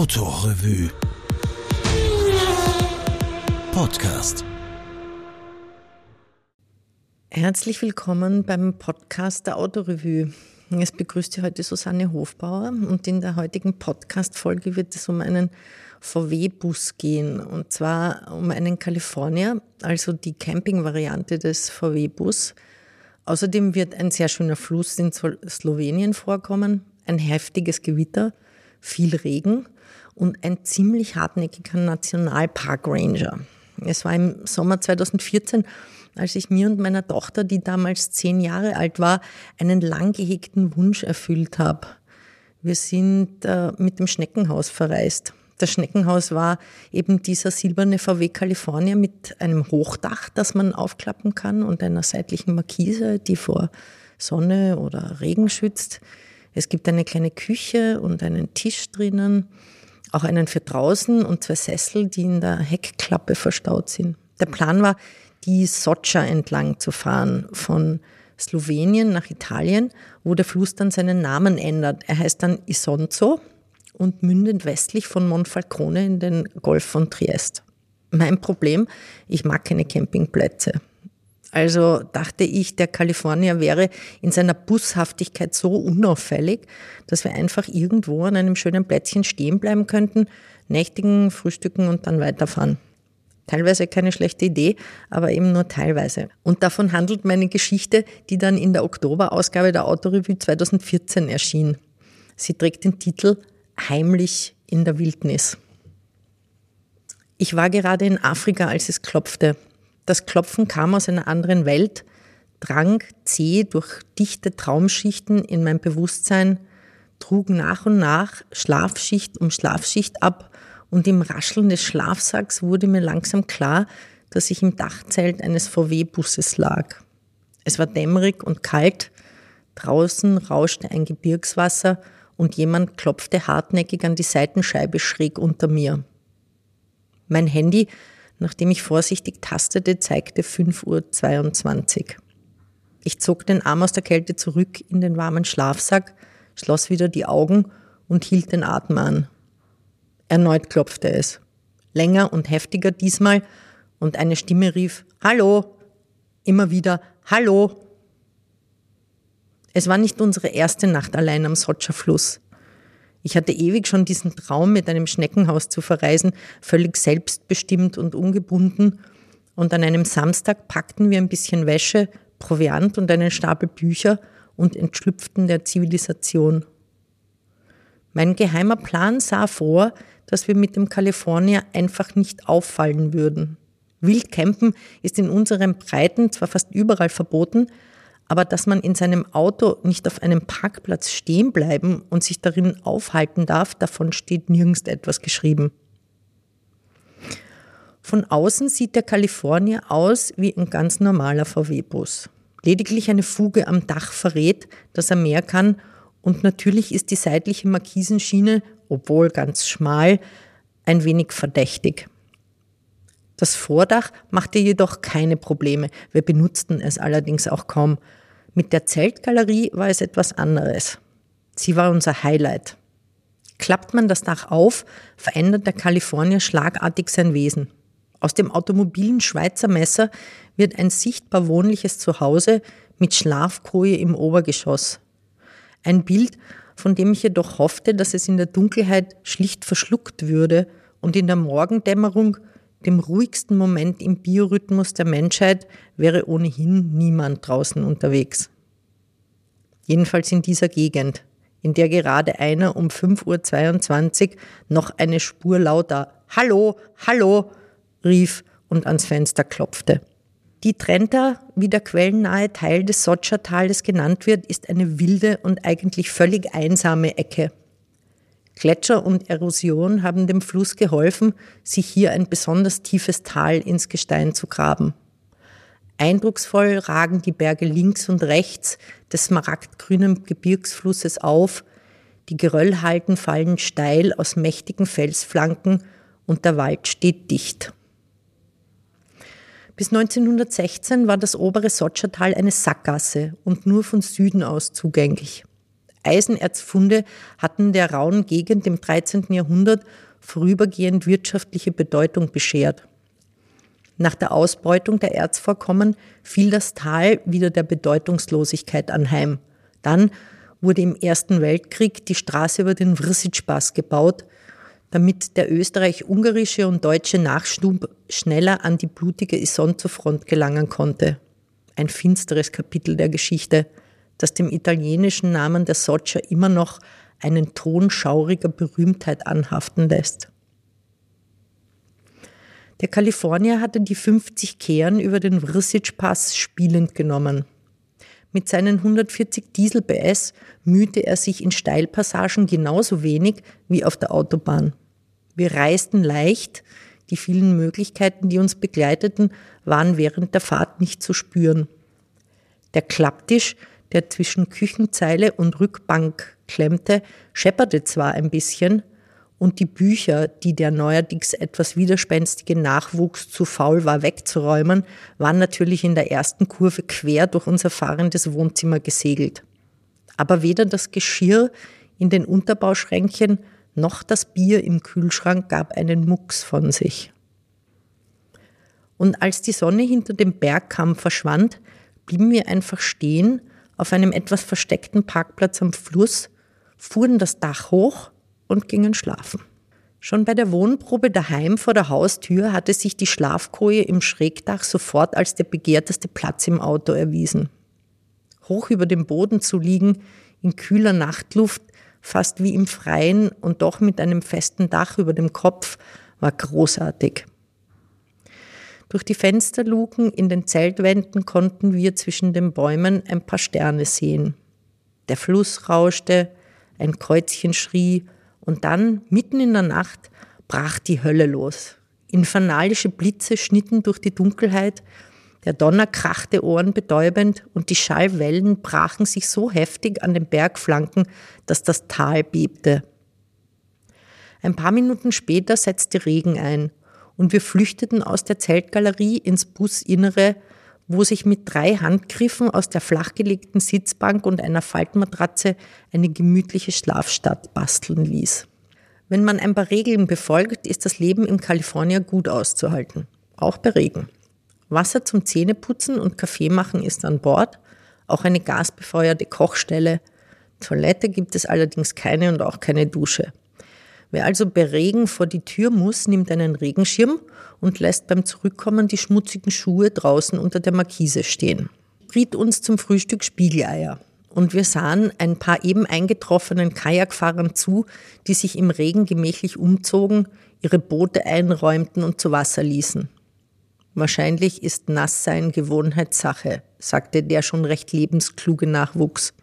Autorevue Podcast. Herzlich willkommen beim Podcast der Autorevue. Es begrüßt Sie heute Susanne Hofbauer und in der heutigen Podcast-Folge wird es um einen VW-Bus gehen und zwar um einen California, also die Camping-Variante des VW-Bus. Außerdem wird ein sehr schöner Fluss in Slowenien vorkommen, ein heftiges Gewitter, viel Regen und ein ziemlich hartnäckiger Nationalpark Ranger. Es war im Sommer 2014, als ich mir und meiner Tochter, die damals zehn Jahre alt war, einen lang gehegten Wunsch erfüllt habe. Wir sind äh, mit dem Schneckenhaus verreist. Das Schneckenhaus war eben dieser silberne VW California mit einem Hochdach, das man aufklappen kann und einer seitlichen Markise, die vor Sonne oder Regen schützt. Es gibt eine kleine Küche und einen Tisch drinnen, auch einen für draußen und zwei Sessel, die in der Heckklappe verstaut sind. Der Plan war, die Socha entlang zu fahren von Slowenien nach Italien, wo der Fluss dann seinen Namen ändert. Er heißt dann Isonzo und mündet westlich von Monfalcone in den Golf von Triest. Mein Problem, ich mag keine Campingplätze. Also dachte ich, der Kalifornier wäre in seiner Bushaftigkeit so unauffällig, dass wir einfach irgendwo an einem schönen Plätzchen stehen bleiben könnten, nächtigen, frühstücken und dann weiterfahren. Teilweise keine schlechte Idee, aber eben nur teilweise. Und davon handelt meine Geschichte, die dann in der Oktoberausgabe der Autorevue 2014 erschien. Sie trägt den Titel Heimlich in der Wildnis. Ich war gerade in Afrika, als es klopfte. Das Klopfen kam aus einer anderen Welt, drang zäh durch dichte Traumschichten in mein Bewusstsein, trug nach und nach Schlafschicht um Schlafschicht ab und im Rascheln des Schlafsacks wurde mir langsam klar, dass ich im Dachzelt eines VW-Busses lag. Es war dämmerig und kalt, draußen rauschte ein Gebirgswasser und jemand klopfte hartnäckig an die Seitenscheibe schräg unter mir. Mein Handy Nachdem ich vorsichtig tastete, zeigte 5.22 Uhr. Ich zog den Arm aus der Kälte zurück in den warmen Schlafsack, schloss wieder die Augen und hielt den Atem an. Erneut klopfte es. Länger und heftiger diesmal und eine Stimme rief Hallo. Immer wieder Hallo. Es war nicht unsere erste Nacht allein am Sotscher Fluss. Ich hatte ewig schon diesen Traum, mit einem Schneckenhaus zu verreisen, völlig selbstbestimmt und ungebunden. Und an einem Samstag packten wir ein bisschen Wäsche, Proviant und einen Stapel Bücher und entschlüpften der Zivilisation. Mein geheimer Plan sah vor, dass wir mit dem California einfach nicht auffallen würden. Wildcampen ist in unseren Breiten zwar fast überall verboten, aber dass man in seinem Auto nicht auf einem Parkplatz stehen bleiben und sich darin aufhalten darf, davon steht nirgends etwas geschrieben. Von außen sieht der California aus wie ein ganz normaler VW-Bus. Lediglich eine Fuge am Dach verrät, dass er mehr kann und natürlich ist die seitliche Markisenschiene, obwohl ganz schmal, ein wenig verdächtig. Das Vordach machte jedoch keine Probleme, wir benutzten es allerdings auch kaum. Mit der Zeltgalerie war es etwas anderes. Sie war unser Highlight. Klappt man das Dach auf, verändert der Kalifornier schlagartig sein Wesen. Aus dem automobilen Schweizer Messer wird ein sichtbar wohnliches Zuhause mit Schlafkoje im Obergeschoss. Ein Bild, von dem ich jedoch hoffte, dass es in der Dunkelheit schlicht verschluckt würde und in der Morgendämmerung, dem ruhigsten Moment im Biorhythmus der Menschheit, wäre ohnehin niemand draußen unterwegs. Jedenfalls in dieser Gegend, in der gerade einer um 5.22 Uhr noch eine Spur lauter Hallo, Hallo rief und ans Fenster klopfte. Die Trenta, wie der quellennahe Teil des Sotschertales genannt wird, ist eine wilde und eigentlich völlig einsame Ecke. Gletscher und Erosion haben dem Fluss geholfen, sich hier ein besonders tiefes Tal ins Gestein zu graben. Eindrucksvoll ragen die Berge links und rechts des smaragdgrünen Gebirgsflusses auf, die Geröllhalden fallen steil aus mächtigen Felsflanken und der Wald steht dicht. Bis 1916 war das obere Sotschertal eine Sackgasse und nur von Süden aus zugänglich. Eisenerzfunde hatten der rauen Gegend im 13. Jahrhundert vorübergehend wirtschaftliche Bedeutung beschert. Nach der Ausbeutung der Erzvorkommen fiel das Tal wieder der Bedeutungslosigkeit anheim. Dann wurde im Ersten Weltkrieg die Straße über den Vrsitschpass gebaut, damit der österreich-ungarische und deutsche Nachstub schneller an die blutige Isonzo-Front gelangen konnte. Ein finsteres Kapitel der Geschichte, das dem italienischen Namen der Soccia immer noch einen Ton schauriger Berühmtheit anhaften lässt. Der Kalifornier hatte die 50 Kehren über den Vrsic-Pass spielend genommen. Mit seinen 140 Diesel PS mühte er sich in Steilpassagen genauso wenig wie auf der Autobahn. Wir reisten leicht, die vielen Möglichkeiten, die uns begleiteten, waren während der Fahrt nicht zu spüren. Der Klapptisch, der zwischen Küchenzeile und Rückbank klemmte, schepperte zwar ein bisschen, und die Bücher, die der neuerdings etwas widerspenstige Nachwuchs zu faul war wegzuräumen, waren natürlich in der ersten Kurve quer durch unser fahrendes Wohnzimmer gesegelt. Aber weder das Geschirr in den Unterbauschränkchen noch das Bier im Kühlschrank gab einen Mucks von sich. Und als die Sonne hinter dem Bergkamm verschwand, blieben wir einfach stehen auf einem etwas versteckten Parkplatz am Fluss, fuhren das Dach hoch und gingen schlafen. Schon bei der Wohnprobe daheim vor der Haustür hatte sich die Schlafkoje im Schrägdach sofort als der begehrteste Platz im Auto erwiesen. Hoch über dem Boden zu liegen, in kühler Nachtluft, fast wie im Freien und doch mit einem festen Dach über dem Kopf, war großartig. Durch die Fensterluken in den Zeltwänden konnten wir zwischen den Bäumen ein paar Sterne sehen. Der Fluss rauschte, ein Kreuzchen schrie, und dann, mitten in der Nacht, brach die Hölle los. Infernalische Blitze schnitten durch die Dunkelheit, der Donner krachte ohrenbetäubend und die Schallwellen brachen sich so heftig an den Bergflanken, dass das Tal bebte. Ein paar Minuten später setzte Regen ein und wir flüchteten aus der Zeltgalerie ins Businnere, wo sich mit drei Handgriffen aus der flachgelegten Sitzbank und einer Faltmatratze eine gemütliche Schlafstadt basteln ließ. Wenn man ein paar Regeln befolgt, ist das Leben in Kalifornien gut auszuhalten, auch bei Regen. Wasser zum Zähneputzen und Kaffee machen ist an Bord, auch eine gasbefeuerte Kochstelle. Toilette gibt es allerdings keine und auch keine Dusche. Wer also bei Regen vor die Tür muss, nimmt einen Regenschirm und lässt beim Zurückkommen die schmutzigen Schuhe draußen unter der Markise stehen. Briet uns zum Frühstück Spiegeleier. Und wir sahen ein paar eben eingetroffenen Kajakfahrern zu, die sich im Regen gemächlich umzogen, ihre Boote einräumten und zu Wasser ließen. Wahrscheinlich ist Nasssein Gewohnheitssache, sagte der schon recht lebenskluge Nachwuchs.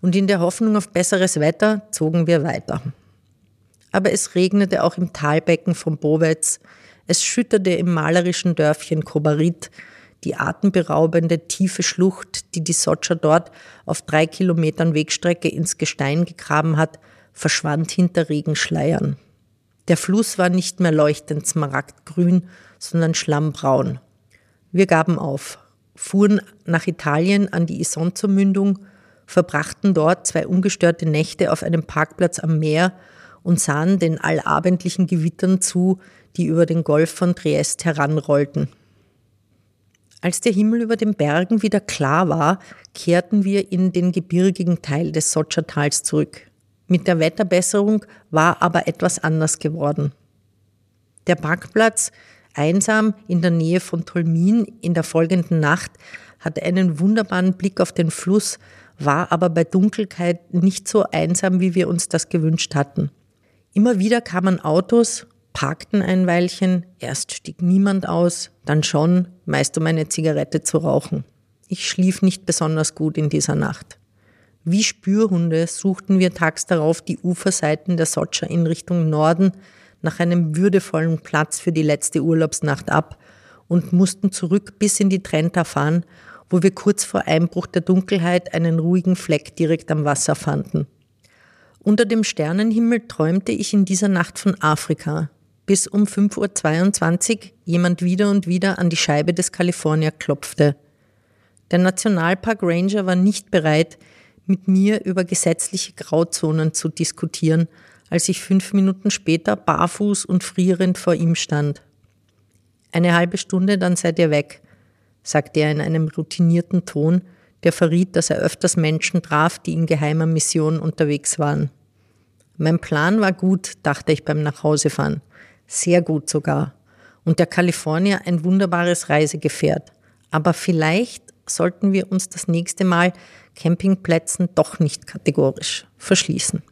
Und in der Hoffnung auf besseres Wetter zogen wir weiter aber es regnete auch im Talbecken von Bowetz, es schütterte im malerischen Dörfchen Kobarit, die atemberaubende tiefe Schlucht, die die Sotscha dort auf drei Kilometern Wegstrecke ins Gestein gegraben hat, verschwand hinter Regenschleiern. Der Fluss war nicht mehr leuchtend smaragdgrün, sondern schlammbraun. Wir gaben auf, fuhren nach Italien an die Isonzo-Mündung, verbrachten dort zwei ungestörte Nächte auf einem Parkplatz am Meer und sahen den allabendlichen Gewittern zu, die über den Golf von Triest heranrollten. Als der Himmel über den Bergen wieder klar war, kehrten wir in den gebirgigen Teil des Sotschertals zurück. Mit der Wetterbesserung war aber etwas anders geworden. Der Parkplatz, einsam in der Nähe von Tolmin in der folgenden Nacht, hatte einen wunderbaren Blick auf den Fluss, war aber bei Dunkelheit nicht so einsam, wie wir uns das gewünscht hatten. Immer wieder kamen Autos, parkten ein Weilchen, erst stieg niemand aus, dann schon, meist um eine Zigarette zu rauchen. Ich schlief nicht besonders gut in dieser Nacht. Wie Spürhunde suchten wir tags darauf die Uferseiten der Sotscha in Richtung Norden nach einem würdevollen Platz für die letzte Urlaubsnacht ab und mussten zurück bis in die Trenta fahren, wo wir kurz vor Einbruch der Dunkelheit einen ruhigen Fleck direkt am Wasser fanden. Unter dem Sternenhimmel träumte ich in dieser Nacht von Afrika, bis um 5.22 Uhr jemand wieder und wieder an die Scheibe des California klopfte. Der Nationalpark Ranger war nicht bereit, mit mir über gesetzliche Grauzonen zu diskutieren, als ich fünf Minuten später barfuß und frierend vor ihm stand. Eine halbe Stunde, dann seid ihr weg, sagte er in einem routinierten Ton, der verriet, dass er öfters Menschen traf, die in geheimer Mission unterwegs waren. Mein Plan war gut, dachte ich beim Nachhausefahren. Sehr gut sogar. Und der Kalifornier ein wunderbares Reisegefährt. Aber vielleicht sollten wir uns das nächste Mal Campingplätzen doch nicht kategorisch verschließen.